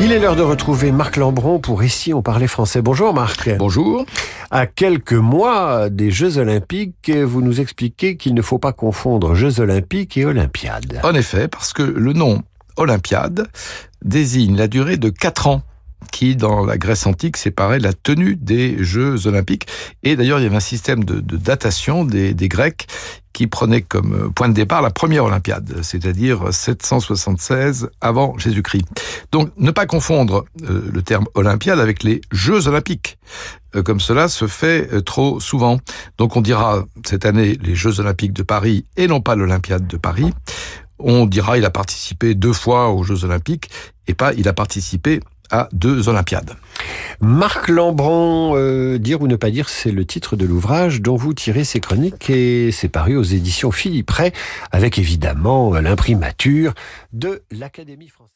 Il est l'heure de retrouver Marc Lambron pour Ici on parlait français. Bonjour Marc. Bonjour. À quelques mois des Jeux Olympiques, vous nous expliquez qu'il ne faut pas confondre Jeux Olympiques et Olympiades. En effet, parce que le nom Olympiade désigne la durée de quatre ans qui, dans la Grèce antique, séparait la tenue des Jeux olympiques. Et d'ailleurs, il y avait un système de, datation des, Grecs qui prenait comme point de départ la première Olympiade, c'est-à-dire 776 avant Jésus-Christ. Donc, ne pas confondre euh, le terme Olympiade avec les Jeux olympiques, euh, comme cela se fait euh, trop souvent. Donc, on dira cette année les Jeux olympiques de Paris et non pas l'Olympiade de Paris. On dira il a participé deux fois aux Jeux olympiques et pas il a participé à deux Olympiades. Marc Lambron, euh, Dire ou ne pas dire, c'est le titre de l'ouvrage dont vous tirez ces chroniques et c'est paru aux éditions Philippe Ray avec évidemment l'imprimature de l'Académie française.